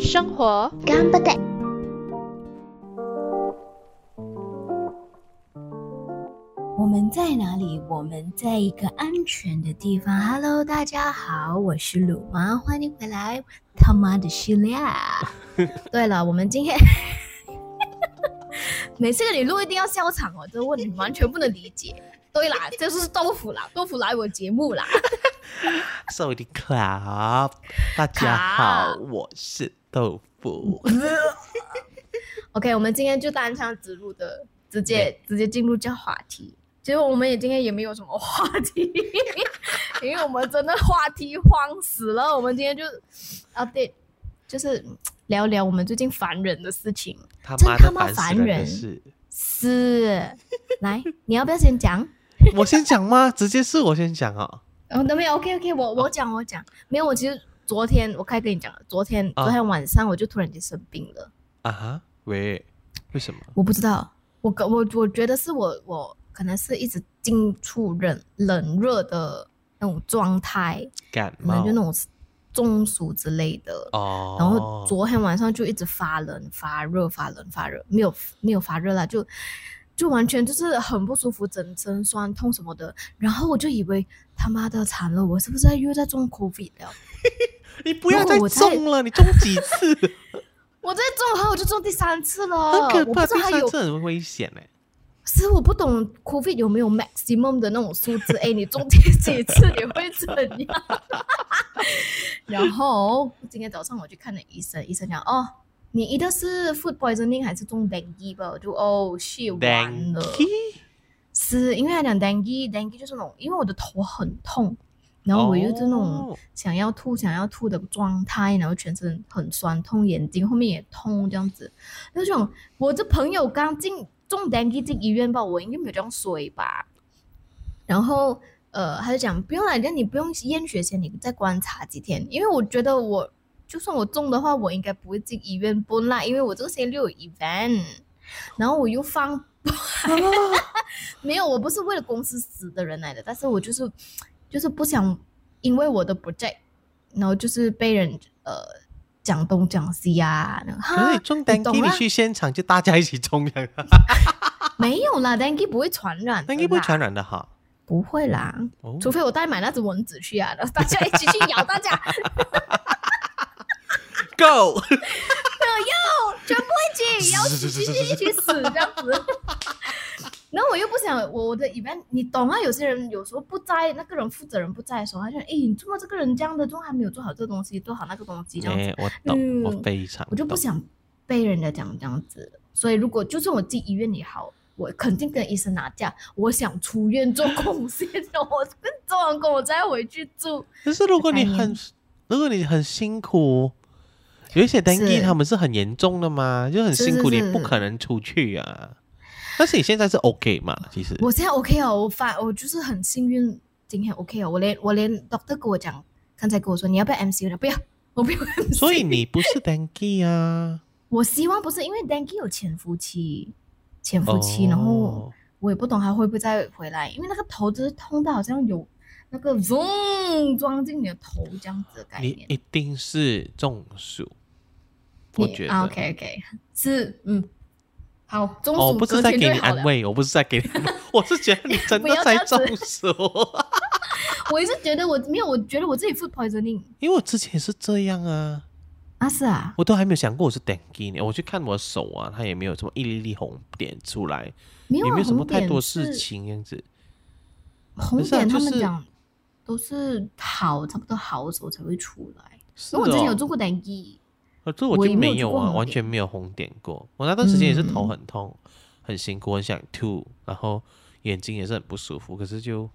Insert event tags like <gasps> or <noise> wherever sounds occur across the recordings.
生活干不得。我们在哪里？我们在一个安全的地方。Hello，大家好，我是鲁妈，欢迎回来。他妈的系列。<laughs> 对了，我们今天每次跟你录一定要笑场哦这个问题完全不能理解。对啦这就是豆腐啦豆腐来我节目啦。So the club 大家好我是豆腐。<laughs> Ok 我们今天就单枪直入的直接直接进入这话题。其实我们也今天也没有什么话题 <laughs> 因为我们真的话题慌死了我们今天就啊对就是聊聊我们最近烦人的事情。他真他妈烦人是，来，你要不要先讲？<laughs> 我先讲吗？直接是我先讲哦。哦，都没有，OK OK，我我讲我讲，没有，我其实昨天我开始跟你讲了，昨天啊昨天晚上我就突然间生病了。啊哈，喂，为什么？我不知道，我个我我觉得是我我可能是一直进出冷冷热的那种状态，感冒就那种中暑之类的。哦。然后昨天晚上就一直发冷、发热、发冷、发热，没有没有发热啦，就就完全就是很不舒服，整身酸痛什么的。然后我就以为他妈的惨了，我是不是又在中 COVID 了？<laughs> 你不要再中了，你中几次？<laughs> 我在中，然后我就中第三次了，很可怕，我不知道有第三次很危险哎。是我不懂 COVID 有没有 maximum 的那种数字？哎，你中第几次你会怎样？<laughs> 然后今天早上我去看了医生，医生讲哦，你一定是 food poisoning 还是中 dengue 吧？我就哦，是完了是因为他讲 dengue，dengue 就是那种，因为我的头很痛，然后我又是那种哦想要吐、想要吐的状态，然后全身很酸痛，眼睛后面也痛，这样子。那种我这朋友刚进中 dengue 进医院吧，我应该没有这样衰吧。然后呃，他就讲不用来，那你不用验血前，你再观察几天，因为我觉得我就算我中的话，我应该不会进医院不啦，因为我这个星期六有 event，然后我又放。<laughs> 没有，我不是为了公司死的人来的，但是我就是就是不想因为我的 project，然后就是被人呃讲东讲西啊。然后哈可是中你懂 dengue，你啊去现场就大家一起中了 <laughs> 没有啦，dengue 不会传染的啦，dengue 不会传染的哈。不会啦，哦除非我带买那只蚊子去啊，然后大家一起去咬大家，<laughs> Go，全部一起咬死，一起一起死这样子。然后我又不想我我的 event，你懂啊？有些人有时候不在，那个人负责人不在的时候，他就哎，你怎么这个人这样的，都还没有做好这个东西，做好那个东西这样子哎，，我懂，我嗯非常。我就不想被人家讲这样子。所以如果就算我进医院也好，我肯定跟医生拿假，我想出院做贡献，我做完工我再回去住。可是如果你很，如果你很辛苦，有一些 dengue 是他们是很严重的嘛，就很辛苦，你不可能出去啊。但是你现在是 OK 嘛？其实我现在 OK 哦，我发我就是很幸运，今天 OK 哦，我连我连 doctor 跟我讲，刚才跟我说你要不要 MCU 的，不要，我不要 MCU。所以你不是 dengue 啊？我希望不是因为 dengue 有潜伏期，潜伏期，然后哦我也不懂他会不会再回来，因为那个头就是痛到好像有那个嗡装进你的头这样子的概你。一定是中暑，我觉得。啊 OK OK 是嗯，好，中暑、哦，不是在给你安。慰，我不是在给你，我是觉得你真 <laughs> 的在中暑。<laughs> 我一直觉得我没有，我觉得我自己 food poisoning 因为我之前也是这样啊，啊是啊，我都还没有想过我是 dengue 呢。我去看我的手啊，它也没有什么一粒粒红点出来，没有啊也没有什么太多事情样子。红点他就是们讲都是好，差不多好的时候才会出来。是因为我之前有哦做过 dengue，呃，这我就我也没有啊，完全没有红点过。我那段时间也是头嗯很痛，很辛苦，很想吐，然后眼睛也是很不舒服，可是就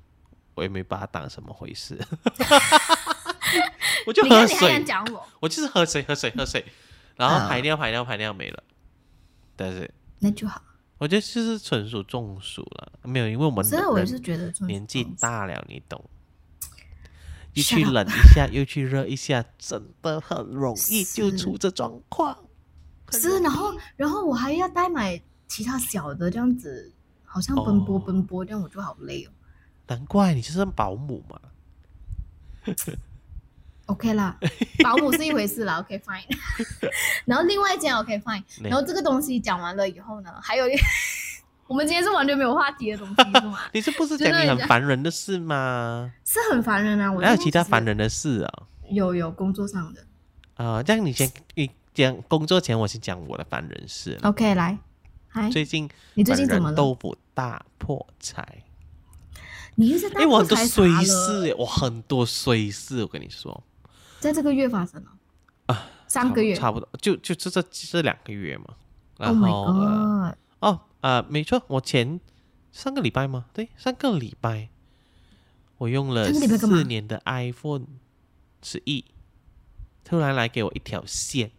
我也没把它当什么回事，<laughs> <laughs> 我就喝水你，讲我，我就是喝水，喝水，喝水，然后啊排尿，排尿，排尿没了。但是那就好。我觉得就是纯属中暑了，没有，因为我们真的我也是觉得年纪大了，你懂。一去冷一下，又去热一下，真的很容易就出这状况。很是，然后然后我还要带买其他小的这样子，好像奔波哦奔波，这样我就好累哦。难怪你就是保姆嘛。OK 啦，<laughs> 保姆是一回事啦，OK fine。<laughs> 然后另外一间 OK fine，然后这个东西讲完了以后呢，还有一 <laughs> 我们今天是完全没有话题的东西是吗？你是不是讲你很烦人的事吗？是很烦人啊，我还有其他烦人的事啊？有有工作上的。啊、这样你先你讲工作前，我先讲我的烦人事。OK，来，最近哦你最近怎么了？豆腐大破财，你又在大因为我很多破财衰？事耶，我很多衰事，我跟你说，在这个月发生了啊，三个月。差不多，就就这这这两个月嘛。然 Oh 后、god！哦呃，没错，我前上个礼拜吗？对，上个礼拜我用了四年的 iPhone 十一，突然来给我一条线，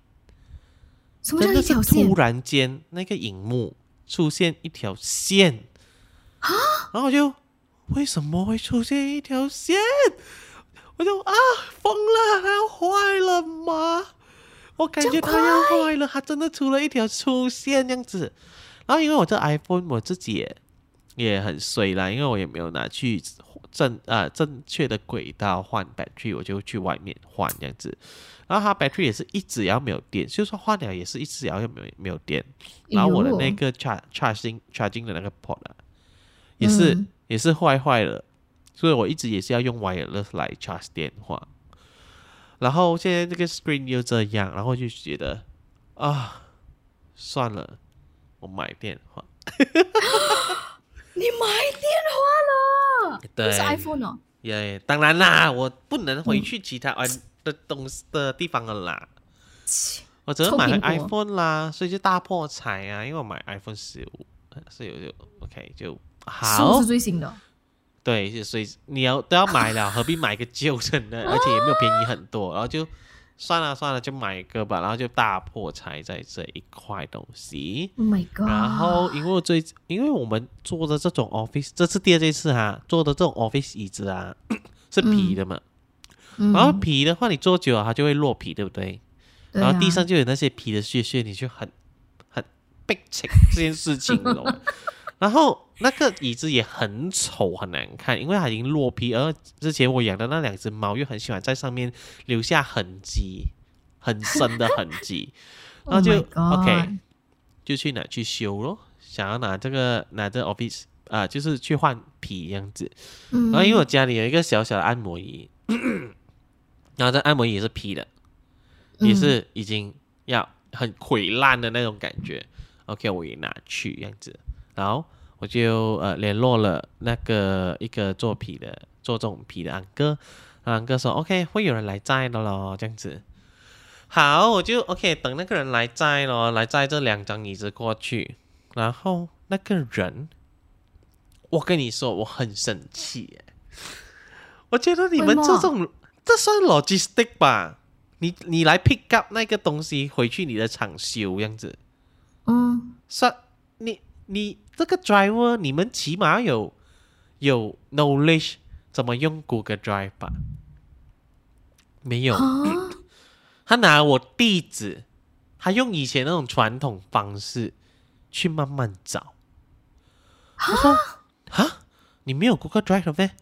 什么叫真的是一条线突？然间那个荧幕出现一条线啊然后我就为什么会出现一条线？我就啊疯了，它要坏了吗？我感觉它要坏了，它真的出了一条粗线这样子。然后因为我这 iPhone 我自己也也很衰啦，因为我也没有拿去正啊、正确的轨道换 battery，我就去外面换这样子。然后它 battery 也是一直要没有电，就是说换了也是一直要没有没有电。然后我的那个 charge charging charging 的那个 port 啊，也是、嗯也是坏坏了，所以我一直也是要用 wireless 来 charge 电话。然后现在这个 screen 又这样，然后就觉得啊，算了，我买电话。<laughs> 你买电话了？对不是 iPhone 哦。也、当然啦，我不能回去其他玩的东西的地方了啦。我只能买 iPhone 啦，所以就大破财啊！因为我买 iPhone 十五，是有就 OK 就十好五是。最新的。对，所以你要都要买了，何必买个旧的呢？而且也没有便宜很多，然后就算了算了，就买一个吧，然后就大破财在这一块东西。Oh my god！然后因为我最因为我们做的这种 office，这次第二这次哈，做的这种 office 椅子啊是皮的嘛，嗯，然后皮的话你坐久了它就会落皮，对不对？对啊然后地上就有那些皮的屑屑，你就很很被请这件事情，你懂吗？然后那个椅子也很丑，很难看，因为它已经落皮，而之前我养的那两只猫又很喜欢在上面留下痕迹，很深的痕迹，<laughs> 然后 Oh 就、OK，就去拿去修咯，想要拿这个拿这 office 啊、就是去换皮这样子。嗯，然后因为我家里有一个小小的按摩椅，<coughs> 然后这按摩椅也是皮的，也嗯是已经要很溃烂的那种感觉。OK，我也拿去这样子，然后我就呃联络了那个一个做皮的做这种皮的安哥，然后安哥说 OK 会有人来载的咯，这样子。好，我就 OK 等那个人来载咯，来载这两张椅子过去，然后那个人，我跟你说我很生气耶，我觉得你们这种这算 logistic 吧？你你来 pick up 那个东西回去你的厂修这样子，嗯，算你你这个 driver 你们起码有有 knowledge 怎么用 Google Drive 吧？没有，<clears throat> 他拿我地址，他用以前那种传统方式去慢慢找。我说：“啊，你没有 Google Drive 呗？”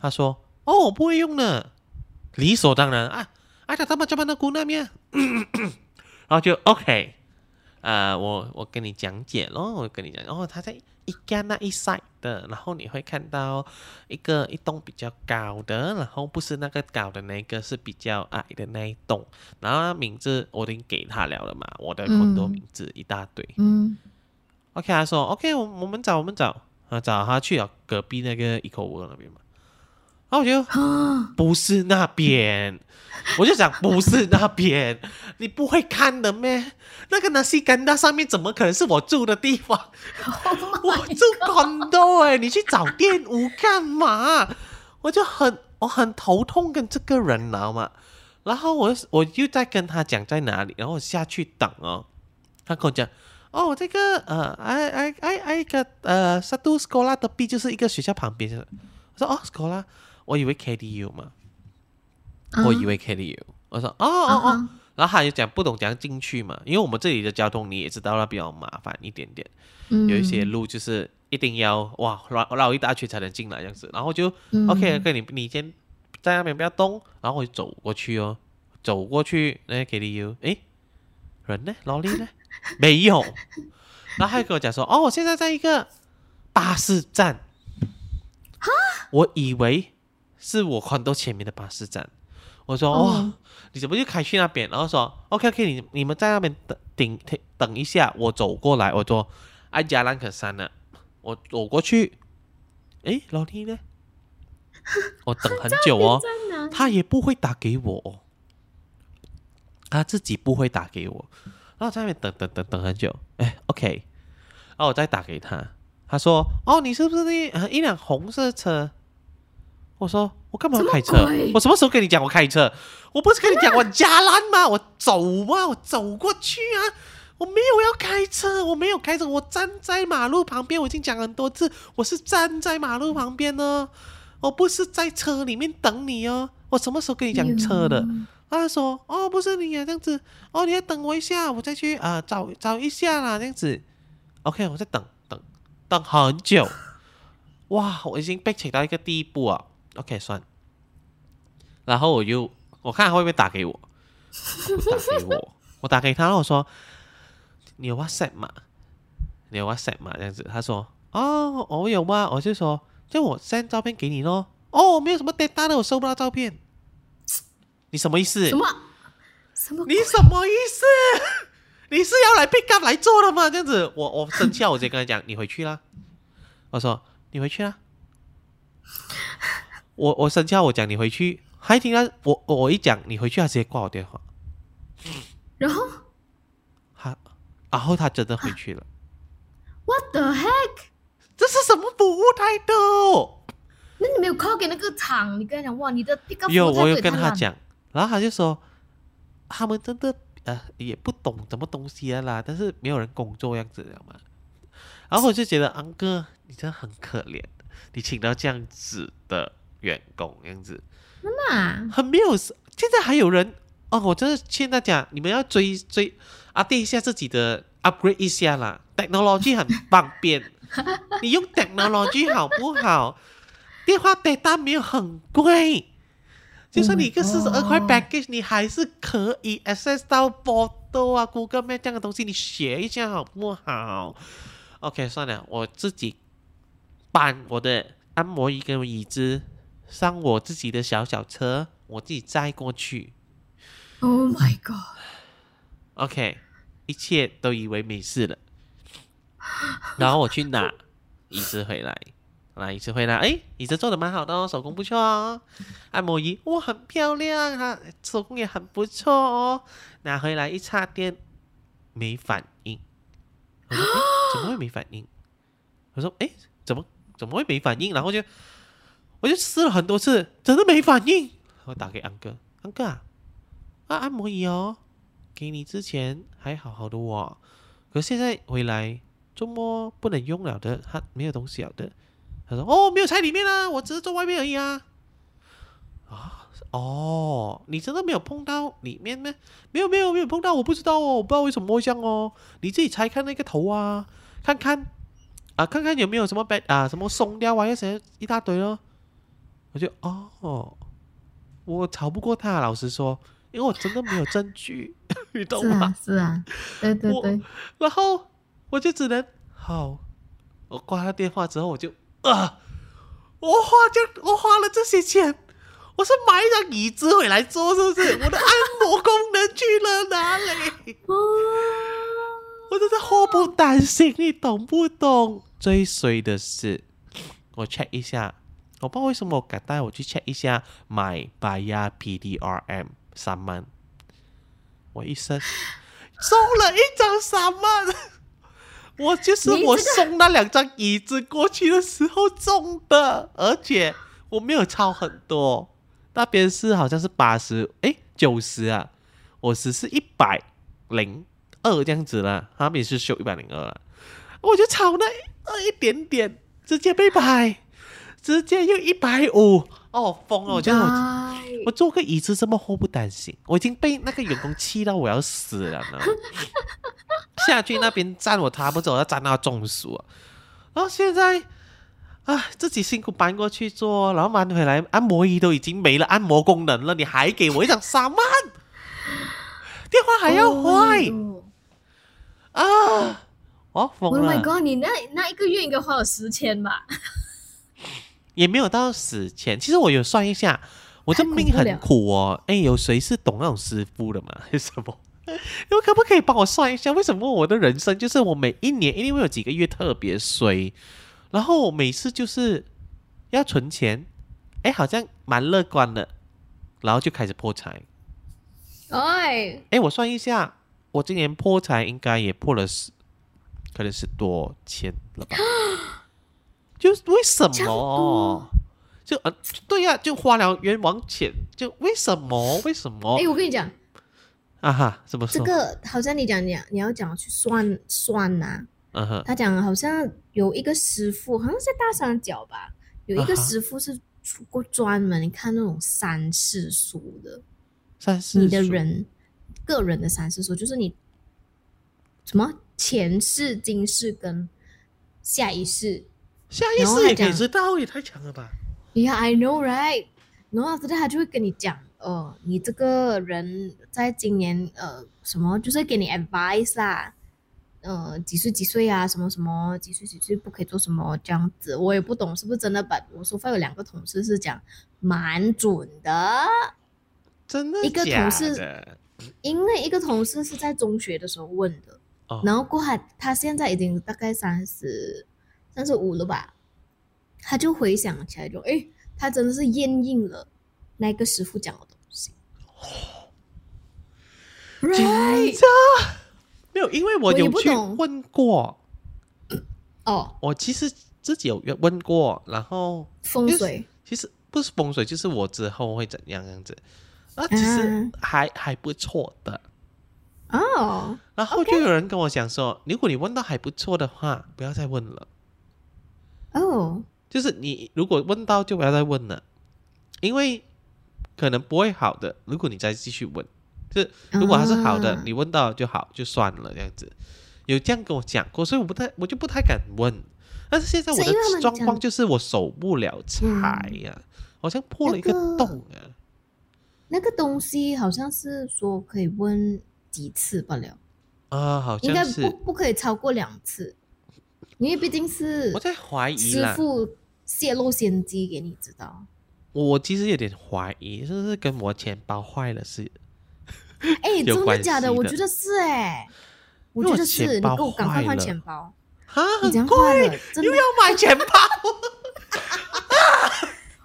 他说：“哦，我不会用的，理所当然啊！”哎、啊，他他妈这么到姑娘面，<clears throat> 然后就 OK。呃，我我跟你讲解咯，我跟你讲，哦，他在一家那一 side 的，然后你会看到一个一栋比较高的，然后不是那个高的那个，是比较矮的那一栋，然后名字我已经给他了了嘛，我的 condo 嗯名字一大堆。嗯，OK，他说 OK，我我们找我们找，啊找他去了隔壁那个 Eco World 那边嘛，然后我就啊，不是那边，我就想不是那边，你不会看的咩？那个纳西干达上面怎么可能是我住的地方？我住 condo 哎、你去找店屋干嘛？我就很我很头痛跟这个人，你知道吗？然后我我就在跟他讲在哪里，然后我下去等哦，他跟我讲。哦，这个呃，I I I I 个呃，satu sekolah tepi 就是一个学校旁边。我说哦，sekolah，我以为 KDU 嘛，我以为 KDU。我说哦哦哦，啊然后他就讲不懂怎样进去嘛，因为我们这里的交通你也知道了，比较麻烦一点点，嗯。有一些路就是一定要哇绕绕一大圈才能进来这样子，然后就、嗯。OK，跟你你先在那边不要动，然后我就走过去哦，走过去那 KDU，诶，人呢？劳力呢？<laughs> 没有，然后他就跟我讲说，哦，我现在在一个巴士站，我以为是我看到前面的巴士站，我说哇、哦你怎么就开去那边？然后说 OK OK，你你们在那边等等等等一下，我走过来。我说哎，加兰可山了，我走过去。诶，老弟呢？<laughs> 我等很久哦，他也不会打给我哦，他自己不会打给我，然后在那边等等等等很久。哎，OK，然后我再打给他，他说哦，你是不是那呃一辆红色车？我说我干嘛要开车？我什么时候跟你讲我开车？我不是跟你讲我加兰吗？我走啊？我走过去啊！我没有要开车，我没有开车，我站在马路旁边。我已经讲很多次，我是站在马路旁边呢，我不是在车里面等你哦。我什么时候跟你讲车的？他说哦，不是你啊，这样子哦，你要等我一下，我再去啊、呃找找一下啦，这样子。OK，我在等等等很久，哇，我已经被请到一个地步啊。OK，算。然后我就我看他会不会打给我，打给我，<laughs> 我打给他，然后我说你有 WhatsApp 吗？你有 WhatsApp 吗？这样子，他说哦，我有吗？我就说就我 send 照片给你咯。哦，没有什么 data 的，我收不到照片。你什么意思？什么？什么？你什么意思？<laughs> 你是要来 pick up 来做的吗？这样子，我我生气了，我直接跟他讲，你回去啦。我说你回去啦。我我生气，我讲你回去，还听他我我我一讲你回去，他直接挂我电话。然后他然后他真的回去了。what the heck？这是什么服务态度？那你没有 call 给那个厂？你跟他讲哇，你的有，我有跟他讲，然后他就说，他们真的呃也不懂什么东西的啦，但是没有人工作样子，知道吗？然后我就觉得，安哥，你真的很可怜，你请到这样子的员工，这样子那很没有。现在还有人哦，我真的劝大家，你们要追追 update 一下自己的 upgrade 一下啦，technology 很方便，<laughs> 你用 technology 好不好？电话 data 没有很贵，就算你一个 Oh 四十二块 package，你还是可以 access 到 photo 啊、Google Map 这样的东西，你学一下好不好？OK，算了，我自己搬我的按摩椅跟椅子上我自己的小小车，我自己载过去。，Oh my god！OK，一切都以为没事了。然后我去拿 <laughs> 椅子回来，拿椅子回来，哎，椅子做的蛮好的哦，手工不错哦。按摩椅哇，很漂亮啊，手工也很不错哦。拿回来一插电，没反应。我说，哎，怎么会没反应？我说，哎，怎么怎么会没反应？然后就我就试了很多次，真的没反应。我打给安哥，安哥啊，啊按摩椅哦。给你之前还好好的哦，可现在回来周末不能用了的，它没有东西了的。他说：“哦，没有拆里面啊，我只是坐外面而已啊。”啊，哦，你真的没有碰到里面吗？没有，没有，没有碰到，我不知道哦，我不知道为什么会这样哦。你自己拆开那个头啊，看看啊，看看有没有什么被啊什么松掉啊，那些一大堆哦。我就哦，我吵不过他，老实说，因为我真的没有证据，<laughs> 你懂吗？是啊，对对我对，然后我就只能好，我挂了电话之后，我就啊，我花就我花了这些钱，我是买一张椅子回来坐，是不是？我的按摩功能去了哪里？哦，我真的祸不单行，你懂不懂？最衰的是，我 check 一下，我不知道为什么我敢带我去 check 一下买 Baya PDRM 三万，我一生。<laughs> 中了一张三万，<laughs> 我就是我送那两张椅子过去的时候中的，而且我没有超很多，那边是好像是八十，诶，九十啊，我只是一百零二这样子了，他们也是修一百零二了，我就炒那呃一点点，直接被拍，直接又一百五，哦疯了！我觉得我坐个椅子这么祸不单行，我已经被那个员工气到我要死了呢。<laughs> 下去那边站，我他不走，要站到中暑啊。然后现在啊，自己辛苦搬过去坐，然后搬回来，按摩椅都已经没了按摩功能了，你还给我一张三万，电话还要坏、哦啊！我疯 Oh 了 my god！你那那一个月应该花了十千吧？也没有到死前。其实我有算一下，我这命很苦哦。哎，有谁是懂那种师傅的吗？<laughs> 还是什么？你们可不可以帮我算一下，为什么我的人生就是我每一年一定会有几个月特别衰，然后我每次就是要存钱，哎，好像蛮乐观的，然后就开始破财。哎，哎，我算一下，我今年破财应该也破了十，可能是多千了吧？<gasps> <gasps> 就是为什么多？就呃，对呀、就花了冤枉钱，就为什么？为什么？哎，我跟你讲，啊哈，怎么说？这个好像你讲你你要讲去算算呐、嗯哼，他讲好像有一个师傅，好像是在大三角吧，有一个师傅是出过专门看那种三世书的，三世你的人个人的三世书，就是你什么前世、今世跟下一世。下意识也可以知道，也太强了吧？Yeah, I know, right? 然后 after that 他就会跟你讲，呃，你这个人在今年呃什么，就是给你 advice 啦，呃几岁几岁啊，什么什么几岁几岁不可以做什么这样子，我也不懂是不是真的吧？我说发有两个同事是讲蛮准的，真的一个同事因为一个同事是在中学的时候问的，哦然后过后他他现在已经大概三十三十五了吧，他就回想起来就，诶，他真的是验应了那个师傅讲的东西。紧 Right？没有，因为我有去问过，哦，我其实自己有问过，然后风水其实不是风水，就是我之后会怎样样子。啊，其实嗯还、还不错的。哦，然后就有人跟我讲说如果你问到还不错的话，不要再问了。哦，就是你如果问到就不要再问了，因为可能不会好的。如果你再继续问，就是如果还是好的，啊你问到就好，就算了这样子。有这样跟我讲过，所以我不太，我就不太敢问。但是现在我的状况就是我守不了财呀、好像破了一个洞啊。那个东西好像是说可以问几次罢了，啊，好应该像是不不可以超过两次，因为毕竟是我在怀疑师啦。傅泄露先机给你知道。我其实有点怀疑，是不是跟我钱包坏了是？<laughs> 哎，有真的假的？系的我觉得是哎、我因为我觉得是，你给我赶快换了钱包，啊，你这样很贵坏了，真的又要买钱包。<laughs>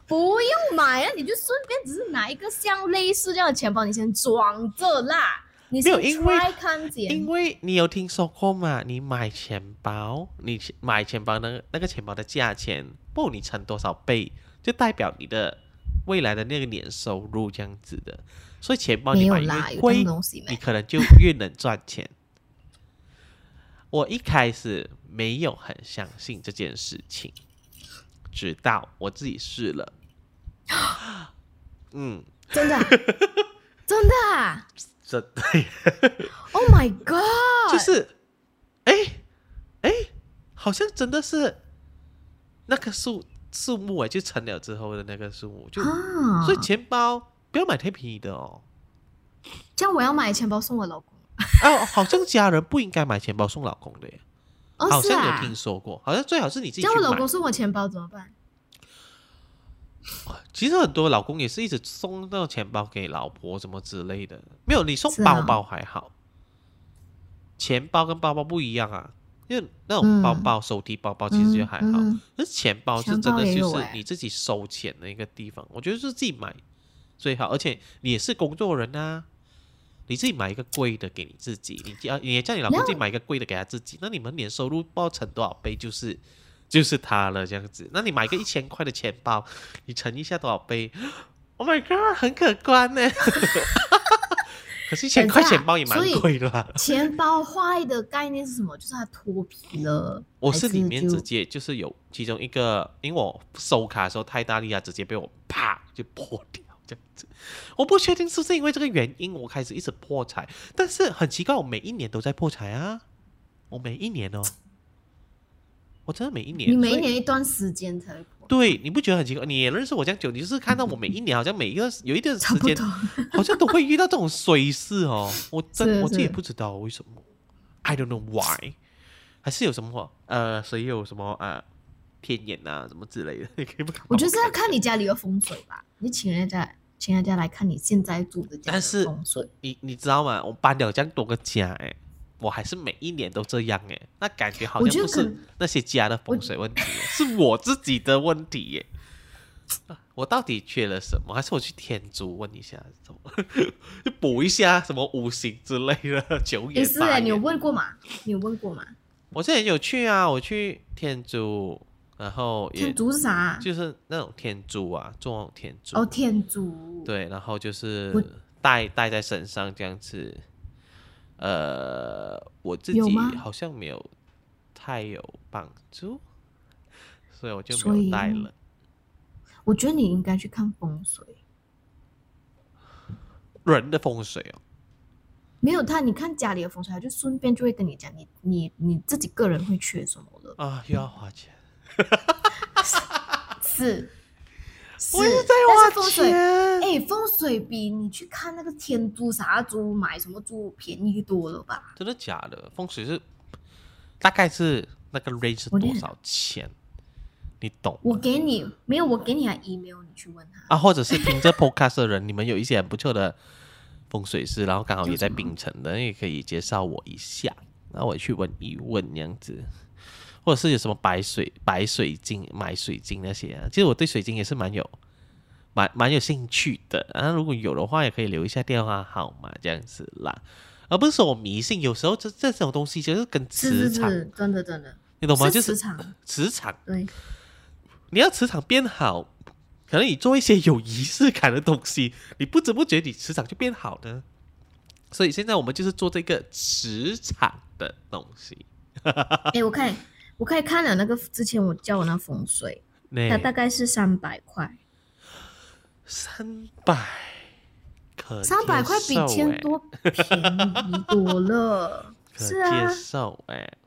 不用买啊，你就顺便只是拿一个像类似这样的钱包，你先装着啦。你先没有因为因，为你有听说过吗？你买钱包，你买钱包那个那个钱包的价钱，不你乘多少倍，就代表你的未来的那个年收入这样子的。所以钱包你买越贵？你可能就越能赚钱。我一开始没有很相信这件事情，直到我自己试了。嗯，<gasps> 真的啊、真的啊这对，！Oh my god！就是，哎哎，好像真的是那棵树树木哎，就成了之后的那个树木，就、啊，所以钱包不要买太便宜的哦。这样我要买钱包送我老公。哦，好像家人不应该买钱包送老公的耶，哦，好像有听说过，好像最好是你自己去买这样我老公。送我钱包怎么办？其实很多老公也是一直送那种钱包给老婆什么之类的，没有你送包包还好，钱包跟包包不一样啊，因为那种包嗯。包、手提包包其实就还好，嗯嗯。可是钱包是真的就是你自己收钱的一个地方，我觉得是自己买最好，而且你也是工作人啊。你自己买一个贵的给你自己，你叫你也叫你老公自己买一个贵的给他自己，那你们年收入不知道乘多少倍，就是就是它了这样子。那你买个一千块的钱包，你乘一下多少杯？<gasps> Oh my god，很可观呢。<laughs> 可是一千块钱包也蛮贵的啦。钱包坏的概念是什么？就是它脱皮了。我是里面直接就是有其中一个，因为我收卡的时候太大力啊，直接被我啪就破掉这样子。我不确定是不是因为这个原因，我开始一直破财，但是很奇怪，我每一年都在破财啊，我每一年哦。我真的每一年，你每一年一段时间才对，你不觉得很奇怪？你也认识我这样久，你就是看到我每一年好像每一个有一段时间。好像都会遇到这种水事哦。我真我自己也不知道为什么，I don't know why，<laughs> 还是有什么呃，谁有什么呃天眼啊什么之类的，<laughs> 你可以不可以帮我觉得是要看看你家里的风水吧，你请人家请人家来看你现在住的家的但是风水。你你知道吗？我搬了这样多个家，哎，我还是每一年都这样，哎，那感觉好像不是那些家的风水问题，<laughs> 是我自己的问题耶。我到底缺了什么？还是我去天珠问一下，什么就 <laughs> 补一下什么五行之类的九也是哎，你有。问过吗？你有问过吗？我之前有去啊，我去天珠，然后天竺是啥？就是那种天珠啊，做那种天珠。哦，天竺。，对，然后就是我戴戴在身上这样子。呃，我自己好像没有太有帮助，<laughs> 所以我就没有带了。我觉得你应该去看风水。人的风水哦，没有他，你看家里的风水，他就顺便就会跟你讲，你你你自己个人会缺什么了。啊，又要花钱，是，是，我一直在但花是风水，钱。哎，风水比你去看那个天珠啥珠买什么珠便宜多了吧？真的假的？风水是大概是那个 range 是多少钱？你懂我？给你没有，我给你他 email，你去问他。啊，或者是听这 podcast 的人，你们有一些很不错的风水师，然后刚好也在叫什么槟城的，也可以介绍我一下，然后我去问一问这样子，或者是有什么白水白水晶、买水晶那些啊，其实我对水晶也是蛮有蛮蛮有兴趣的啊，如果有的话，也可以留一下电话号码这样子啦，而不是说我迷信，有时候这这种东西就是跟磁场，是是，真的真的，你懂吗？就是磁场，磁场。对，你要磁场变好，可能你做一些有仪式感的东西，你不知不觉你磁场就变好了。所以现在我们就是做这个磁场的东西。<laughs> 哎，我看我可以看了那个之前我叫我那风水，它大概是三百块，三百，可三百块比千欸多便宜多了。<laughs> 是啊接，受哎、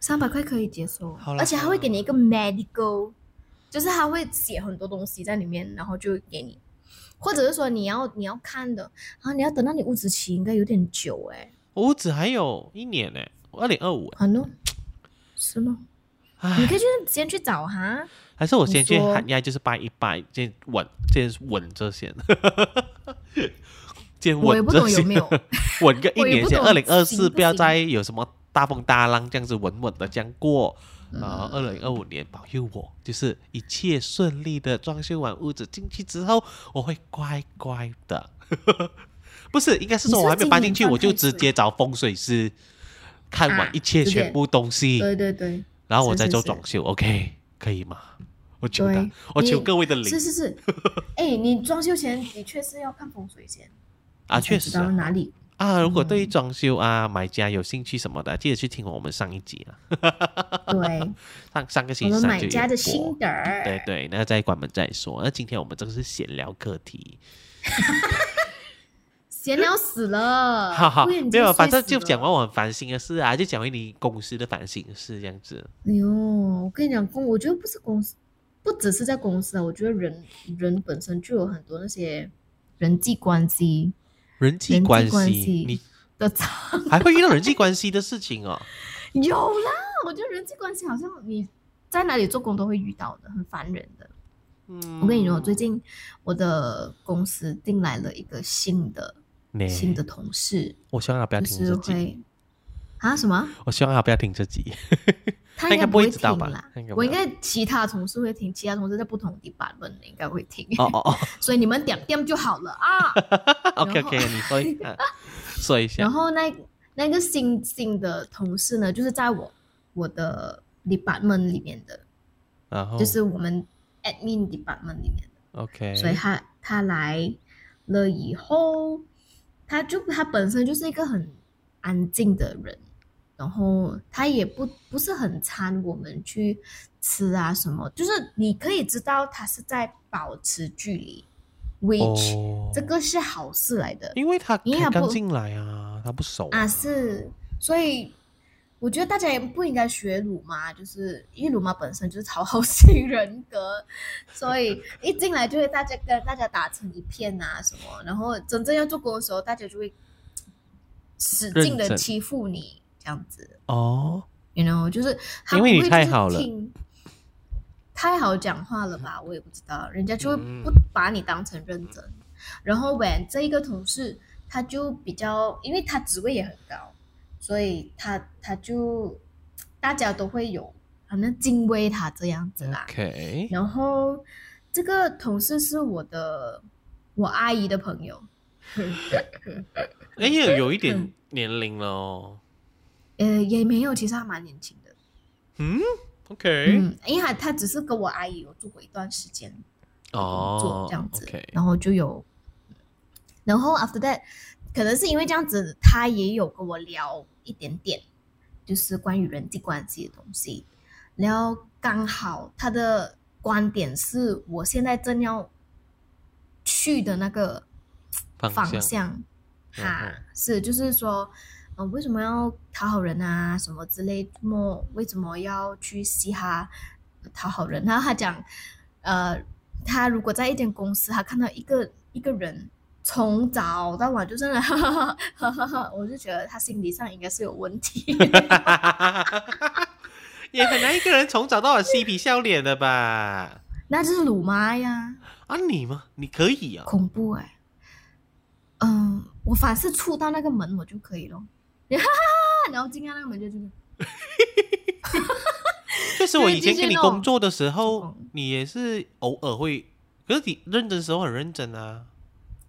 三百块可以接受而且还会给你一个 medical，就是他会写很多东西在里面，然后就给你，或者是说你要你要看的然后，你要等到你五子期应该有点久哎、我只还有一年呢、二零二五。啊 no，是吗？你，可以去先去找哈，还是我先去喊呀，就是拜一拜，先稳，先稳这 <laughs> 先，先我也不稳这些懂有没有，<laughs> 稳个一年先，二零二四不要行再有什么大风大浪这样子稳稳的这样过。嗯。然后二零二五年保佑我，就是一切顺利的装修完屋子进去之后，我会乖乖的。<laughs> 不是，应该是我还没有搬进去，我就直接找风水师看完啊一切全部东西，对对对，然后我再做装修。OK，可以吗？我求他，我求各位的灵。是是是，<laughs> 哎、你装修前的确是要看风水先啊，确实哪里。啊，如果对于嗯装修啊、买家有兴趣什么的，记得去听我们上一集啊。对，<laughs> 上上个星期我们买家的心得，对对，那再关门再说。那今天我们这个是闲聊课题，<laughs> 闲聊死了，哈哈，不然你没有，反正就讲完我很烦心的事啊，就讲回你公司的烦心的事这样子。哎呦，我跟你讲，公，我觉得不是公司，不只是在公司啊，我觉得人人本身就有很多那些人际关系人际关系，你的差。还会遇到人际关系的事情哦。<laughs> 有啦，我觉得人际关系好像你在哪里做工都会遇到的，很烦人的。嗯，我跟你说，最近我的公司订来了一个新的呢新的同事，我希望他不要就是听这集，会啊什么？我希望他不要听这集。他 <laughs> 他应该不会听啦我应该其他同事会听，其他同事在不同地板问的应该会听。哦哦哦 <laughs> 所以你们点点就好了啊。<laughs> OK OK，你说一下，说一下然。后那那个新新的同事呢，就是在我我的 department 里面的，然后就是我们 admin department 里面的。OK，所以他他来了以后，他就他本身就是一个很安静的人，然后他也不不是很掺我们去吃啊什么，就是你可以知道他是在保持距离，which、哦。这个是好事来的因为他因为他不进来啊，他不熟啊，是，所以我觉得大家也不应该学鲁妈，就是因为鲁妈本身就是讨好型人格，所以 <laughs> 一进来就会大家跟大家打成一片啊什么，然后真正要做工的时候，大家就会使劲的欺负你这样子哦，，you know，就是他因为你不会就是太好了听太好讲话了吧？我也不知道，人家就会嗯不把你当成认真。然后 when 这一个同事他就比较，因为他职位也很高，所以他他就大家都会有好像敬畏他这样子啦。OK，然后这个同事是我的我阿姨的朋友，<laughs> 哎呀，有一嗯点年龄了哦。呃，也没有，其实他蛮年轻的。嗯，OK，嗯，因为他他只是跟我阿姨有住过一段时间哦，这样子然后就有，然后 after that，可能是因为这样子，他也有跟我聊一点点，就是关于人际关系的东西，然后刚好他的观点是我现在正要去的那个方方向。哈，是就是说，呃，为什么要讨好人啊，什么之类，怎么为什么要去嘻哈讨好人？然后他讲，呃，他如果在一间公司，他看到一个一个人从早到晚就真的哈哈哈哈哈哈，<laughs> 我就觉得他心理上应该是有问题。<laughs> 也很难一个人从早到晚嬉皮笑脸的吧？那就是鲁妈呀，啊，你吗？你可以啊，恐怖哎、嗯，我凡是触到那个门我就可以了，<laughs> 然后进到那个门就这个。就是我以前跟你工作的时候嗯，你也是偶尔会，可是你认真的时候很认真啊。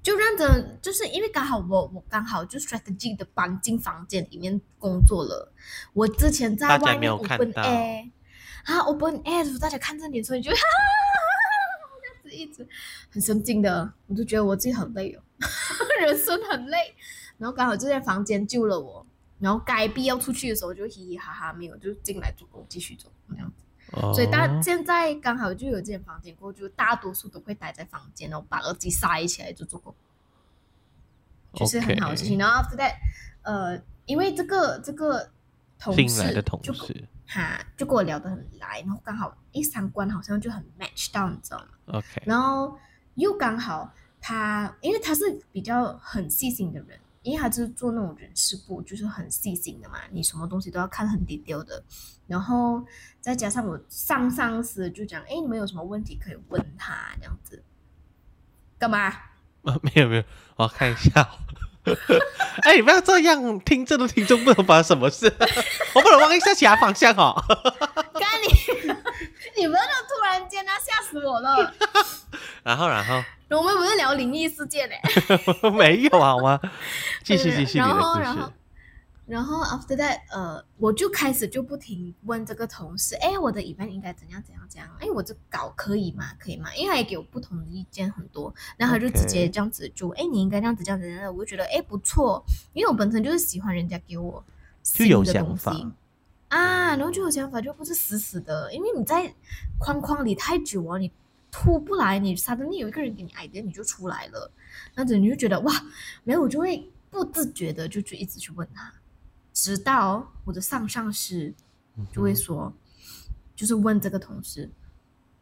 就让着，就是因为刚好我我刚好就 strategy 的搬进房间里面工作了。我之前在外面 open air 啊 open air 的时候，大家看着你的时候，你就哈哈哈这样子一直很神经的，我就觉得我自己很累哦，人生很累。然后刚好这间房间救了我，然后该必要出去的时候就嘻嘻哈哈，没有就进来做工继续做这样子。哦所以大现在刚好就有这间房间过后，就大多数都会待在房间，然后把耳机塞起来就做工，就是很好的事情。然后 after that，呃，因为这个这个同事就事哈就跟我聊得很来，然后刚好一三观好像就很 match 到，你知道吗？，OK，然后又刚好他，因为他是比较很细心的人，因为他就是做那种人事部，就是很细心的嘛，你什么东西都要看很滴丢的。然后再加上我上上司就讲，哎，你们有什么问题可以问他这样子。干嘛？<laughs> 啊，没有没有，我要看一下。<laughs> 哎，你不要这样，听着的听众不懂发生什么事，<laughs> 我不能望一下其他方向哦。干你！你们都突然间啊，吓死我了！<laughs> 然后然后我们不是聊灵异事件呢、<laughs> 没有好吗？<laughs> 继续继续你然后然后事。然后 after that，呃，我就开始就不停问这个同事，哎，我的 event 应该怎样怎样怎样？哎，我这稿可以吗？可以吗？因为他也给我不同的意见很多，然后他就直接这样子就，哎，你应该这样子这样子我就觉得哎不错，因为我本身就是喜欢人家给我就有新的东想法西啊，然后就有想法，就不是死死的，因为你在框框里太久啊，你出不来，你 suddenly 有一个人给你 idea，你就出来了，那子你就觉得哇，没有我就会不自觉的就去一直去问他，直到我的上上司就会说，就是问这个同事，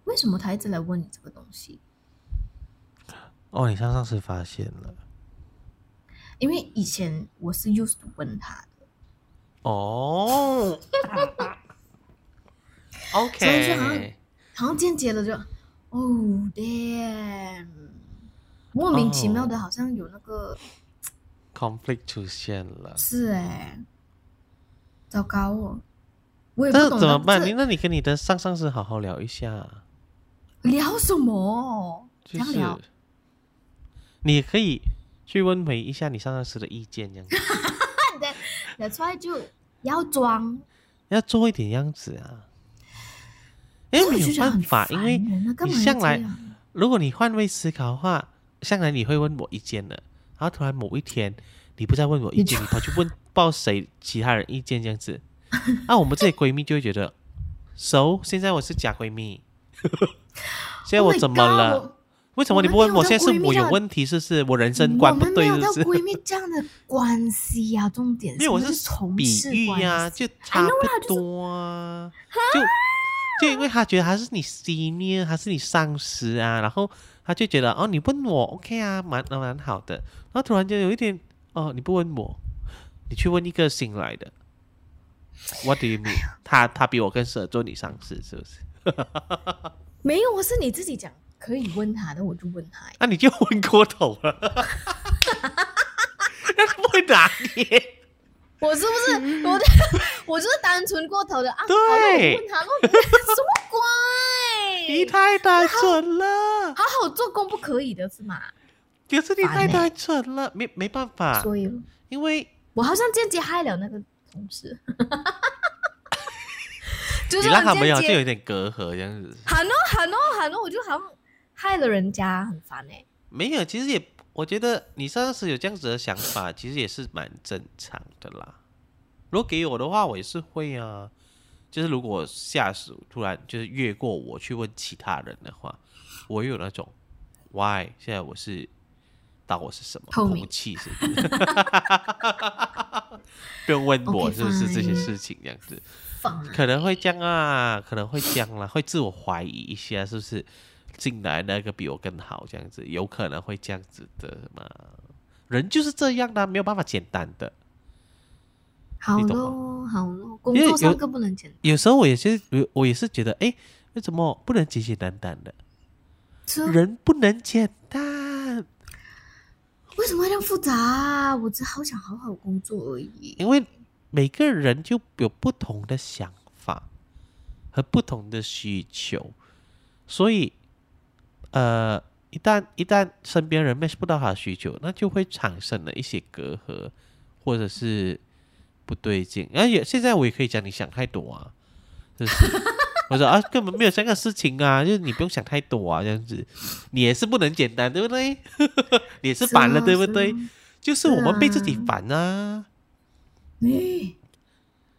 为什么他一直来问你这个东西？哦，你上上次发现了。因为以前我是 used to 问他的，哦。所以就好像 OK，好像间接的就，哦 damn，莫名其妙的，好像有那个、conflict 出现了，是哎、糟糕哦，我也不懂得怎么办？你那你跟你的上上司好好聊一下，聊什么？就是聊？你可以去问回一下你上上司的意见，这样子 <laughs> 那出来就要装，要做一点样子啊。<laughs> 因为没有办法，因为你向来如果你换位思考的话，向来你会问我意见的，然后突然某一天你不再问我意见，你你跑去问报谁其他人意见这样子，那 <laughs> 我们这些闺蜜就会觉得，so 现在我是假闺蜜，<laughs> 现在 Oh 我怎么了？我为什么你不问我？现在是我有问题，是不是？我人生观不对，们没有到是不是？闺蜜这样的关系呀、重点没有，我是从比喻呀、系就差不多啊，就就因为他觉得他是你 senior，他是你上司啊，然后他就觉得哦，你问我 OK 啊，蛮蛮好的，然后突然间有一点哦，你不问我，你去问一个新来的，What do you mean？他他比我更适合做你上司，是不是？<laughs> 没有，我是你自己讲可以问他的，我就问他。那、你就问过头了，<laughs> 那不会打你。我是不是我的？<laughs> 我就是单纯过头的啊！对问他，那我什么鬼？你太单纯了，好好做工不可以的是吗？就是你太单纯了，没没办法，所以因为我好像间接害了那个同事，<laughs> 就是你让他们间接有就有点隔阂这样子。喊哦喊哦喊哦，我就好像害了人家，很烦哎、没有，其实也，我觉得你上次有这样子的想法，<laughs> 其实也是蛮正常的啦。如果给我的话，我也是会啊。就是如果下属突然就是越过我去问其他人的话，我有那种 why 现在我是当我是什么空气是不是？<laughs> 不用问我是不是这些事情这样子。放可能会这样啊，可能会这样啦，会自我怀疑一下，是不是进来那个比我更好这样子，有可能会这样子的嘛？人就是这样的啊，没有办法简单的。好咯好咯，工作上更不能简单。有时候我也是，我我也是觉得，哎，为什么不能简简单单的？人不能简单，为什么要这样复杂、啊？我只好想好好工作而已。因为每个人就有不同的想法和不同的需求，所以呃，一旦一旦身边人 match 不到他的需求，那就会产生了一些隔阂，或者是不对劲。而且现在我也可以讲，你想太多啊，就是 <laughs> 我说啊，根本没有这个事情啊，就是你不用想太多啊，这样子，你也是不能简单，对不对？<laughs> 你也是烦了，啊对不对？是啊就是我们被自己烦啊。诶，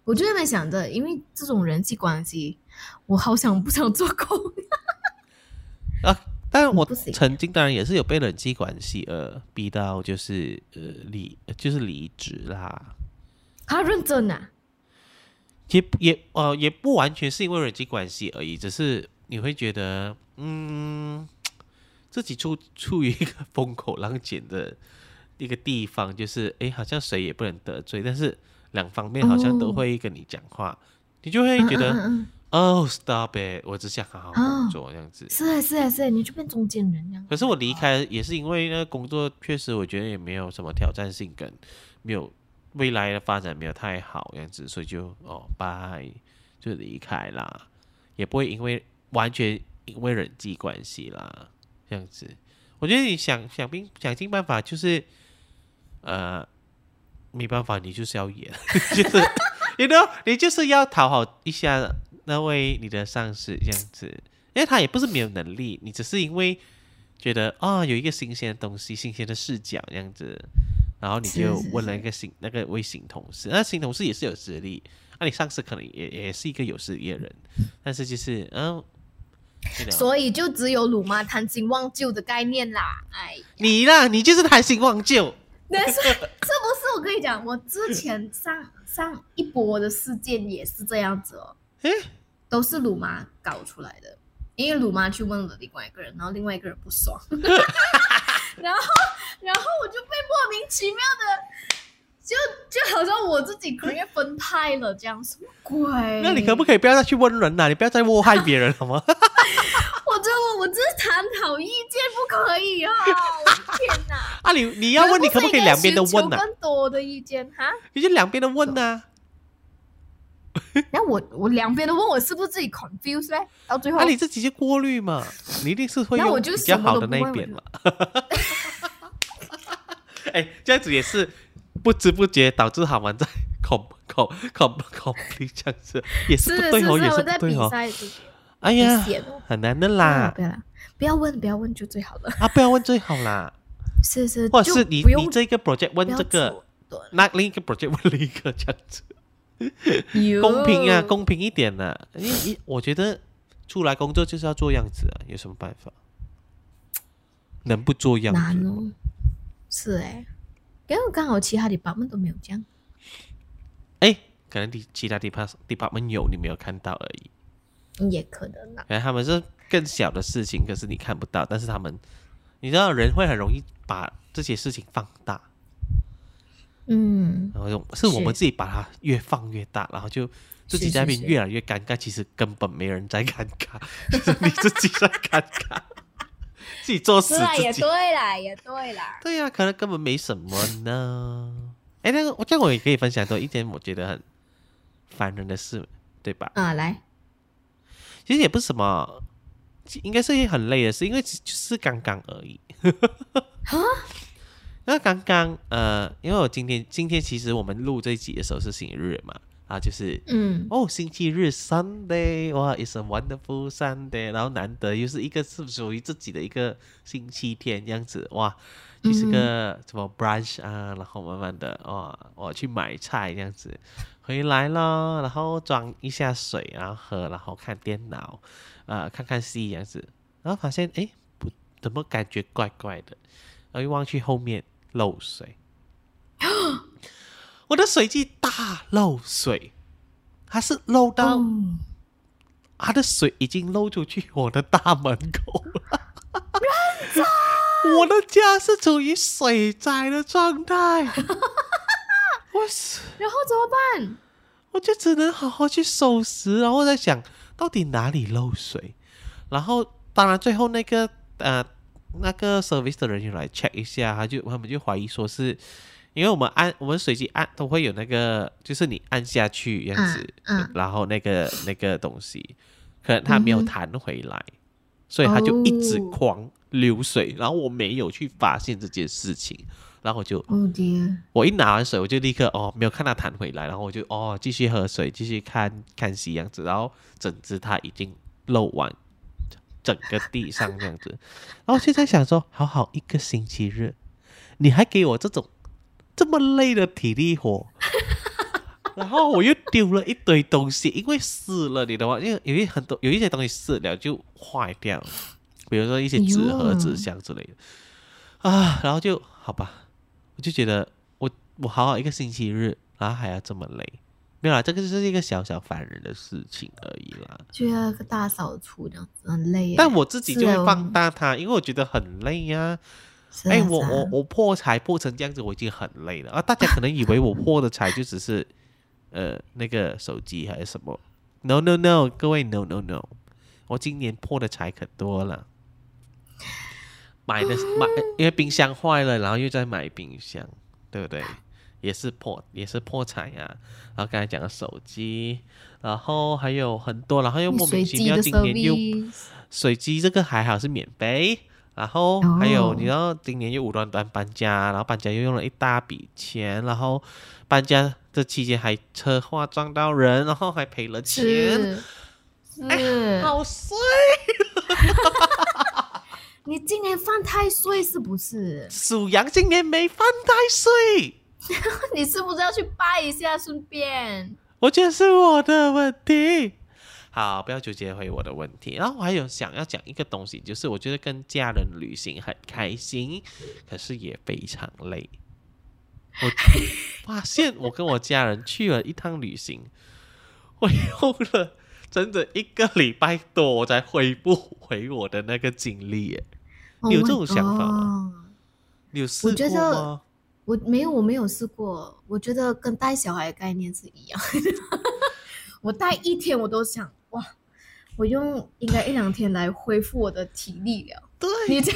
我就在那边想着，因为这种人际关系，我好想不想做工。<laughs> 啊，当然我曾经当然也是有被人际关系呃逼到就是呃离就是离职啦，他认真啊，也也呃也不完全是因为人际关系而已，只是你会觉得嗯自己处处于一个风口浪尖的一个地方，就是哎好像谁也不能得罪，但是两方面好像都哦。会跟你讲话，你就会觉得嗯嗯嗯哦 stop it，我只想好好工哦作这样子。是啊是啊是啊，你就变中间人这样。可是我离开也是因为那个工作确实我觉得也没有什么挑战性跟没有未来的发展没有太好这样子，所以就哦拜就离开啦，也不会因为完全因为人际关系啦这样子。我觉得你想想尽想尽办法，就是呃没办法，你就是要演，<laughs> 就是你 <laughs> you know 你就是要讨好一下那位你的上司这样子，因为他也不是没有能力，你只是因为觉得啊、有一个新鲜的东西、新鲜的视角这样子，然后你就问了一个新那个位新同事，那新同事也是有实力，那、你上司可能也也是一个有实力的人，但是就是嗯所以就只有辱骂贪新忘旧的概念啦。哎，你啦，你就是贪新忘旧，但是是不是我跟你讲，我之前上上一波的事件也是这样子哦，诶都是鲁妈搞出来的。因为鲁妈去问了另外一个人，然后另外一个人不爽，<laughs> 然后然后我就被莫名其妙的，就就好像我自己 create 分派了这样，什么鬼？那你可不可以不要再去问人啊？你不要再祸害别人好吗？<laughs> 我这我只是探讨意见，不可以啊！我的天哪！<laughs> 啊，你你要问，你可不可以两边都问呢、呢、更多的意见哈？你就两边都问 <laughs> 呐、那我我两边都问，我是不是自己 confuse 呗？到最后，啊，你自己就过滤嘛，<laughs> 你一定是会用比较好的那一边嘛。<laughs> 哎，这样子也是不知不觉导致他们在 com com com complete 这样子，也是是不对哦，是，也是不对哦。哎呀很难的啦啦不，要啦，不要问，不要问就最好了。啊，不要问最好啦，是是，或者是你你这个 project 问这个，那另一个 project 问另一个这样子。有 <laughs> 公平啊，公平一点呐、因为一我觉得出来工作就是要做样子啊，有什么办法？能不做样子？难哦。是哎，因为刚好其他 department 都没有这样。哎，可能第其他 depart department 有，你没有看到而已。也可能啦。可能他们是更小的事情，可是你看不到，但是他们，你知道人会很容易把这些事情放大，嗯，然后是我们自己把它越放越大，然后就自己在那边越来越尴尬，其实根本没人在尴尬，就是你自己在尴尬，自己作死是啦，也。对啦，也对啦。对呀、可能根本没什么呢。哎，那个我这样我也可以分享多一件我觉得很烦人的事，对吧？啊，来，其实也不是什么，应该是很累的事，因为只就是刚刚而已。<laughs> 那刚刚呃，因为我今天今天其实我们录这一集的时候是星期日嘛，啊，就是嗯，哦星期日 Sunday，哇，It's a wonderful Sunday，然后难得又是一个是属于自己的一个星期天这样子，哇，就是个什么 brunch 啊，然后慢慢的哇，我去买菜这样子，回来了，然后装一下水，然后喝，然后看电脑，呃，看看戏这样子，然后发现诶，不怎么感觉怪怪的，然后又望去后面漏水，我的水机大漏水，它是漏到、哦。它的水已经漏出去我的大门口了。我的家是处于水灾的状态，<laughs> 然后怎么办？我就只能好好去收拾，然后在想到底哪里漏水，然后当然最后那个呃那个 service 的人员来 check 一下，他就他们就怀疑说是因为我们按我们随机按都会有那个，就是你按下去这样子，嗯嗯。然后那个那个东西可能他没有弹回来，所以他就一直哦狂流水，然后我没有去发现这件事情，然后我就我一拿完水，我就立刻哦，没有看它弹回来，然后我就哦继续喝水，继续看看戏样子，然后整只它已经漏完整个地上这样子，<laughs> 然后现在想说，好好一个星期日，你还给我这种这么累的体力活，<laughs> 然后我又丢了一堆东西，因为湿了，你的话？因为有一很多有一些东西湿了就坏掉了，比如说一些纸盒、纸箱之类的。啊，然后就好吧，我就觉得我我好好一个星期日，然后还要这么累，没有啦，这个就是一个小小烦人的事情而已啦。就要个大扫除这样子，很累。但我自己就会放大它，因为我觉得很累啊哎、我我我破财破成这样子，我已经很累了啊！大家可能以为我破的财就只是 <laughs> 呃那个手机还是什么？No No No，各位 No No No，我今年破的财可多了。买的 <gasps> 买，因为冰箱坏了，然后又在买冰箱，对不对？也是破，也是破产呀、然后刚才讲的手机，然后还有很多，然后又莫名其妙今年又水机这个还好是免费，然后还有哦你知道今年又无端端搬家，然后搬家又用了一大笔钱，然后搬家这期间还车祸撞到人，然后还赔了钱，是是，好衰。<laughs> 你今年犯太岁是不是？属羊今年没犯太岁，<laughs> 你是不是要去拜一下？顺便，我觉得是我的问题。好，不要纠结回我的问题。然后我还有想要讲一个东西，就是我觉得跟家人旅行很开心，可是也非常累。我发现我跟我家人去了一趟旅行，<laughs> 我用了整整一个礼拜多，我才恢复回我的那个精力耶。你有 Oh 这种想法吗？你有试过吗？我没有，我没有试过。我觉得跟带小孩的概念是一样。<laughs> 我带一天，我都想哇，我用应该一两天来恢复我的体力了。对，你这，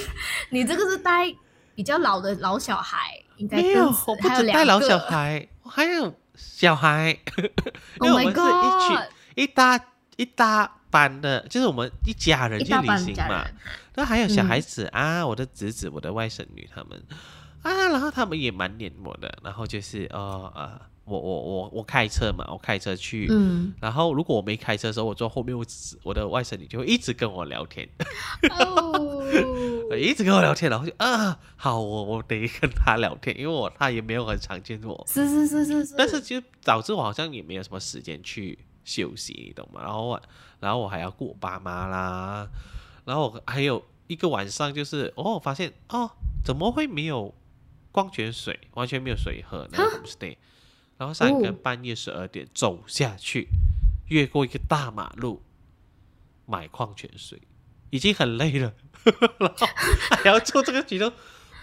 你这个是带比较老的老小孩，应该没有，我不止带老小。孩，我还有小孩，因 Oh 为我们是一群！一大一大班的，就是我们一家人去旅行嘛那还有小嗯孩子、啊，我的侄子、我的外甥女他们啊，然后他们也蛮黏我的，然后就是呃呃，我我我我开车嘛，我开车去。嗯，然后，如果我没开车的时候，我坐后面，我我的外甥女就会一直跟我聊天，哦，<laughs> 一直跟我聊天，然后就啊，好，我我得跟他聊天，因为我他也没有很常见我，是是是是是，但是就导致我好像也没有什么时间去休息，你懂吗？然后我，然后我还要顾我爸妈啦，然后我还有一个晚上就是哦，发现哦，怎么会没有矿泉水，完全没有水喝那个然后三个哦半夜十二点走下去，越过一个大马路买矿泉水，已经很累了，<laughs> 然后还要做这个举动，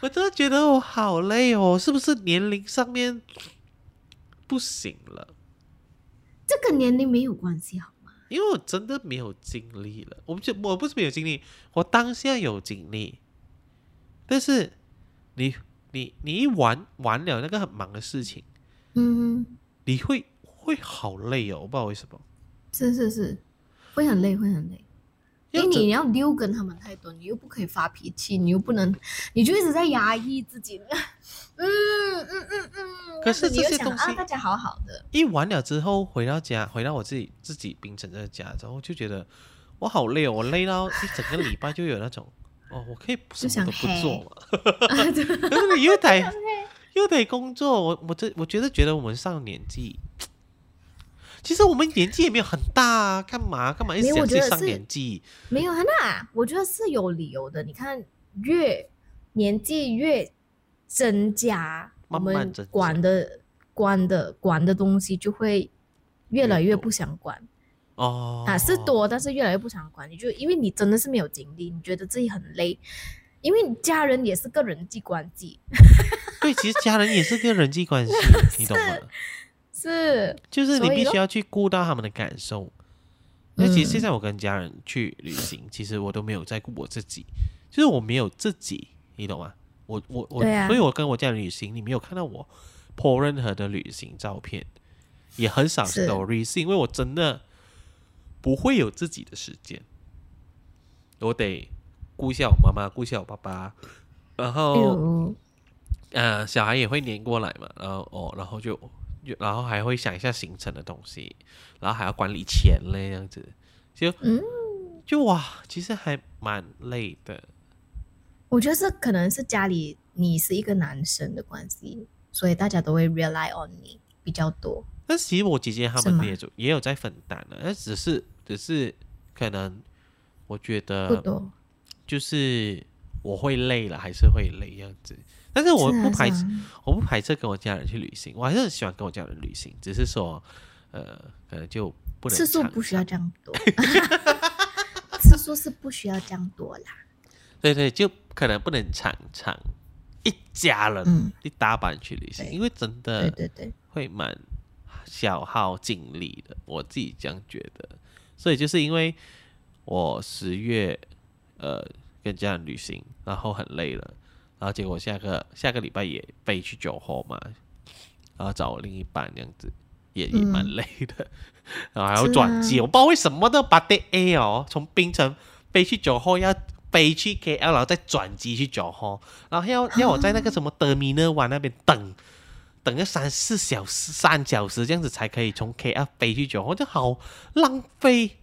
我真的觉得我好累哦，是不是年龄上面不行了？这跟年龄没有关系好吗？因为我真的没有精力了。我不就我不是没有精力，我当下有精力，但是你你你一玩完了那个很忙的事情，嗯，你会会好累哦，我不知道为什么。是是是，会很累，会很累。因为你要溜跟他们太多，你又不可以发脾气，你又不能，你就一直在压抑自己。<laughs> 嗯嗯嗯嗯。可是你又这些东西想啊，大家好好的。一完了之后回到家，回到我自己自己冰城这个家之后，就觉得我好累哦，我累到一整个礼拜就有那种哦，我可以什么想都不黑做嘛，可是你又得 <laughs> 又得工作，我我这我觉得觉得我们上年纪。其实我们年纪也没有很大啊，干嘛干嘛一直没有想自己上年纪？没有，那我觉得是有理由的。你看，越年纪越增加，我们慢慢增加管的管的管的东西就会越来越不想管哦，啊，是多，但是越来越不想管。你就因为你真的是没有精力，你觉得自己很累，因为你家人也是个人际关系，<laughs> 对，其实家人也是个人际关系，你懂吗？<laughs> 是就是你必须要去顾到他们的感受。那其实嗯现在我跟家人去旅行，其实我都没有在顾我自己，就是我没有自己，你懂吗？我我我，啊所以我跟我家人旅行，你没有看到我 po 任何的旅行照片，也很少是 story，是因为我真的不会有自己的时间，我得顾一下我妈妈，顾一下我爸爸，然哎后呦，呃，小孩也会黏过来嘛，然后哦，然后就就然后还会想一下行程的东西，然后还要管理钱嘞，这样子，就嗯，就哇，其实还蛮累的。我觉得这可能是家里你是一个男生的关系，所以大家都会 rely on 你比较多。但其实我姐姐他们也就也有在分担了，但只是只是可能我觉得，就是我会累了，还是会累这样子。但是我不排斥，我不排斥跟我家人去旅行，我还是很喜欢跟我家人旅行，只是说呃，可能就不能次数不需要这样多，<laughs> 次数是不需要这样多啦。对对，就可能不能常常一家人、嗯。一大班去旅行，对。因为真对的对对，会蛮消耗精力的，我自己这样觉得。所以就是因为我十月呃跟家人旅行，然后很累了，然后结果下个下个礼拜也飞去九号嘛，然后找我另一半这样子，也也蛮嗯累的，<laughs> 然后还要转机，啊我不知道为什么的把 d A 哦，从槟城飞去九号要飞去 KL，然后再转机去九号，然后要要我在那个什么德米勒湾那边等。等个三四小时、三小时这样子才可以从 KL 飞去九我，就好浪费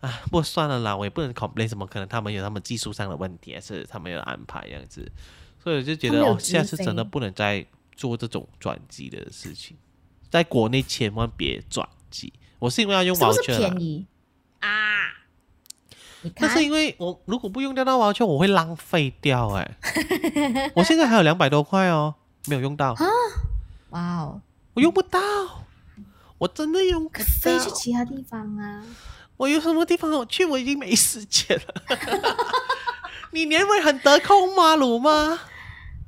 啊！不过算了啦，我也不能 complain 什么，可能他们有他们技术上的问题，还是他们有安排这样子，所以我就觉得哦，下次真的不能再做这种转机的事情，在国内千万别转机。我是因为要用是不是 voucher 啦便宜啊？但，是因为我如果不用掉到 voucher，我会浪费掉哎、我现在还有两百多块哦，没有用到，哇哦，我用不到，我真的用不到。飞去其他地方啊！我有什么地方我去？我已经没时间了。<laughs> 你年尾很得空吗，鲁吗？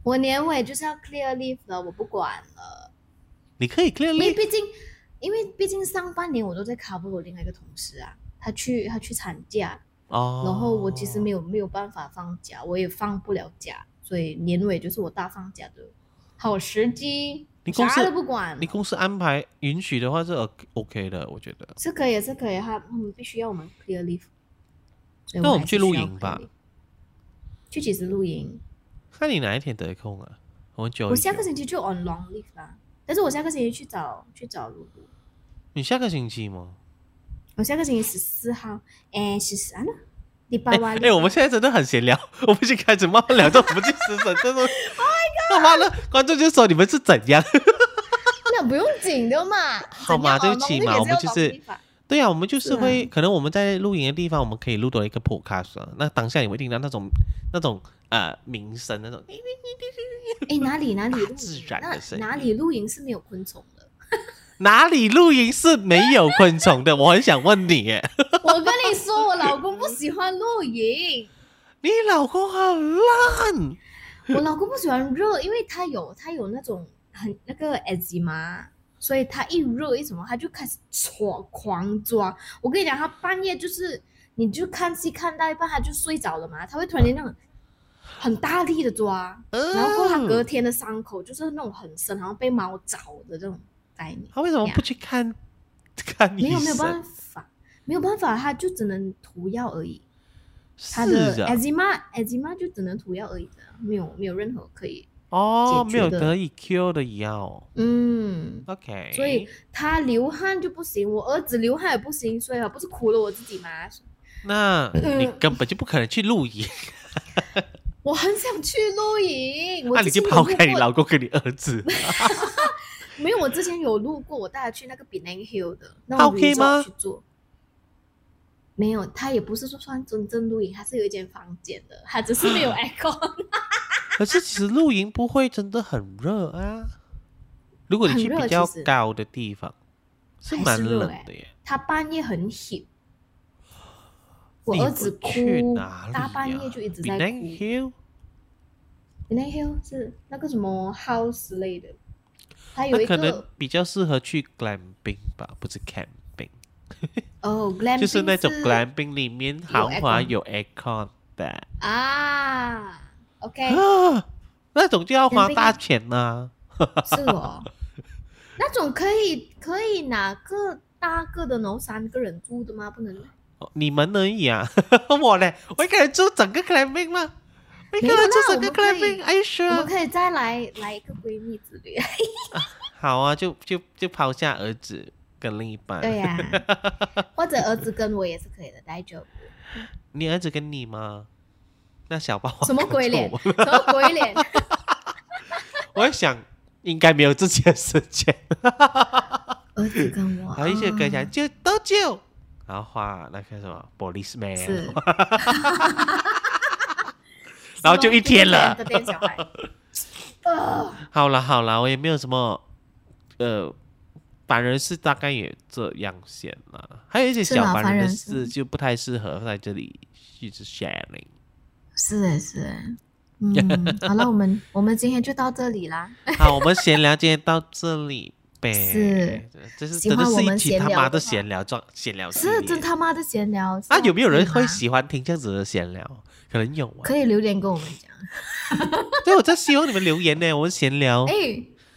我年尾就是要 clear leave 了，我不管了，你可以 clear 因为 leave 毕竟，因为毕竟上半年我都在 cover 我另外一个同事啊，他去他去产假，哦。然后我其实没有没有办法放假，我也放不了假，所以年尾就是我大放假的好时机。你公司不管你，公司安排允许的话是 OK OK 的，我觉得。是可以是可以，他他们必须要我们 clear leave。那我们去露营吧。去几时露营？看你哪一天得空啊？我们久我下个星期就 on long leave 啦，但是我下个星期去找去找露露。你下个星期吗？我下个星期十四号，哎，十三呢？礼拜哎晚。哎，我们现在真的很闲聊，我们已经开始慢慢聊到我们去食神这种。<laughs> 他妈的，观众就说你们是怎样？那不用紧的嘛，<laughs> 好嘛对不起嘛我们就是对啊，我们就是是啊。会，可能我们在露营的地方，我们可以录多一个 podcast，、啊、那当下你会听到那种那种呃鸣声，那种哎，哪里哪里自然的声音。哪里露营是没有昆虫的？哪里露营是没有昆虫的？我很想问你，耶，<laughs> 我跟你说，我老公不喜欢露营，你老公很烂，<laughs> 我老公不喜欢热，因为他有他有那种很那个 eczema，所以他一热一什么他就开始抓狂抓。我跟你讲，他半夜就是你就看戏看到一半他就睡着了嘛，他会突然间那种很大力的抓，嗯然后过他隔天的伤口就是那种很深，好像被猫找的这种概念。他为什么不去看看医生？没有没有办法，没有办法，他就只能涂药而已。他是的啊，eczema eczema 就只能涂药而已的，没有没有任何可以。哦，没有解决的。得以 cure 的药。嗯，，OK，所以他流汗就不行，我儿子流汗也不行，所以我不是苦了我自己吗？那 <laughs> 你嗯根本就不可能去露营，<laughs> 我很想去露营，我那你就抛开你老公跟你儿子，<laughs> 没有，我之前有录过，我带他去那个 Benang Hill 的那种他 OK resort 吗去做。没有，他也不是说算真正露营，他是有一间房间的，他只是没有 <laughs> aircon。<laughs> 可是其实露营不会真的很热啊。如果你去比较高的地方，是蛮冷的耶。他半夜很 h 我儿子去哭哪，里大半夜就一直在哭。Hill，Penang Hill 是那个什么 house 类的，他有一那可能个比较适合去 glamping 吧，不是 camping，<laughs> 哦，glamping 就是那种是 glamping 里面豪华有 aircon 的啊，OK 啊，那种就要花大钱呐、<laughs> 是哦，那种可以可以哪个大个的，然后三个人住的吗？不能，哦你们而已啊，<laughs> 我嘞，我一个人住整个 glamping 吗？我一个人住整个啦我们可以 glamping，Are you 我们？可以再来来一个闺蜜之旅。<laughs> 好啊，就就就抛下儿子跟另一半。对呀、<laughs> 或者儿子跟我也是可以的，大丈夫。你儿子跟你吗？那小霸王什么鬼脸？什么鬼脸？<laughs> 我我在想，应该没有自己的时间，儿子跟我，<laughs> 然后一些跟讲啊救都救，然后画那个什么 policeman，是，然后就一天了好了好了，我也没有什么，呃，凡人是大概也这样先了，还有一些小凡人的事就不太适合在这里一直 sharing。是诶是诶，嗯，<laughs> 好了，我们我们今天就到这里啦。好，我们闲聊今天到这里呗。是，这是真的是一欢我们期他妈的闲聊状闲聊是真他妈的闲聊啊！有没有人会喜欢听这样子的闲聊？可能有啊。可以留言跟我们讲。<laughs> 对，我在希望你们留言呢。我们闲聊。<laughs> 哎，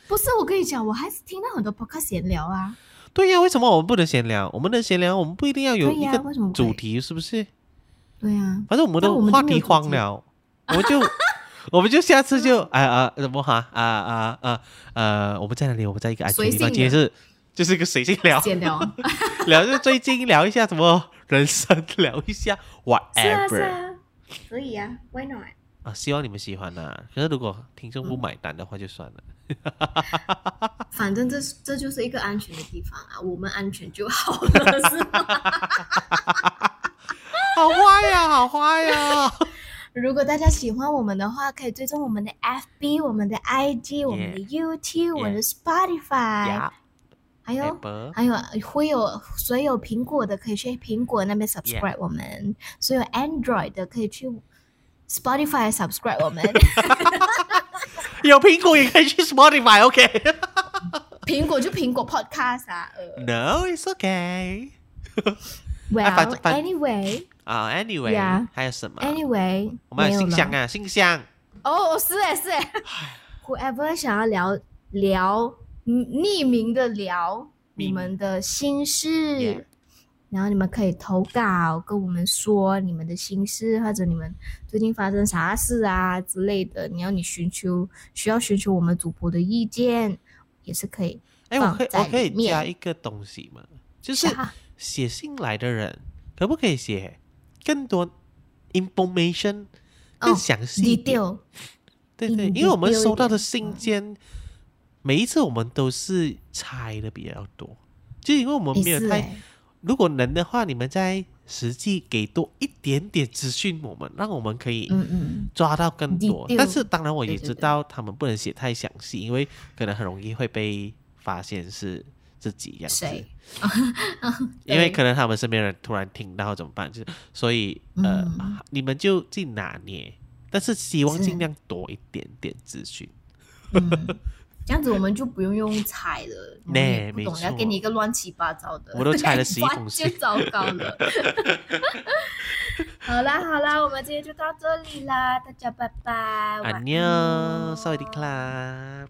不是，我跟你讲，我还是听到很多 podcast 闲聊啊。对呀，为什么我们不能闲聊？我们能闲聊，我们不一定要有一个主题，是不是？对呀、反正我们的话题荒了，我们就 <laughs> 我们就下次就哎啊怎么哈啊啊啊呃，我们在哪里？我们在一个安全地方。今天是就是一个随性聊，闲聊。<laughs> 聊就最近聊一下什么人生，聊一下 whatever 啊，可以啊，Why not？啊，希望你们喜欢呐。可是如果听众不买单的话，就算了。<laughs> 反正这是这就是一个安全的地方啊，我们安全就好了，是吗？<laughs> 好坏呀，好坏呀！<laughs> 如果大家喜欢我们的话，可以追踪我们的 FB、我们的 IG、我们的 YouTube、我们的 Spotify，呀，还有还有会有所有苹果的可以去苹果那边 subscribe 我们。所有 Android 的可以去 Spotify subscribe 我们。有苹果也可以去 Spotify，OK？苹果就苹果 Podcast 啊。呃 No, it's okay.，Well 反反 anyway 啊，Anyway，Yeah 还有什么？anyway，我们有信箱啊，信箱。哦，是哎是哎，whoever 想要聊聊匿名的聊你们的心事，然后你们可以投稿跟我们说你们的心事，或者你们最近发生啥事啊之类的，你要你寻求需要寻求我们主播的意见，也是可以。哎，我可以我可以加一个东西吗？就是写信来的人，可不可以写更多 information 更哦详细一点？detail 对对，因为我们收到的点信嗯件，每一次我们都是猜的比较多，就因为我们没有太如果能的话，你们再实际给多一点点资讯我们，让我们可以抓到更多。但是当然我也知道他们不能写太详细，因为可能很容易会被发现是自己这样子。<laughs> 因为可能他们身边人突然听到怎么办？就是所以呃，嗯你们就自己拿捏，但是希望尽量多一点点资讯。嗯，这样子我们就不用用猜了，<laughs> 我们也不懂没错要给你一个乱七八糟的，我都猜了11完封信全糟糕了。<laughs> 好啦好啦，我们今天就到这里啦，大家拜拜，晚安妞，萨瓦迪克啦。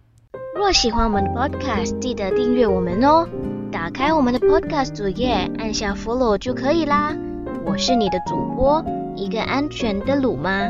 若喜欢我们的 podcast，记得订阅我们哦。打开我们的 podcast 主页，按下 follow 就可以啦。我是你的主播，一个安全的鲁妈。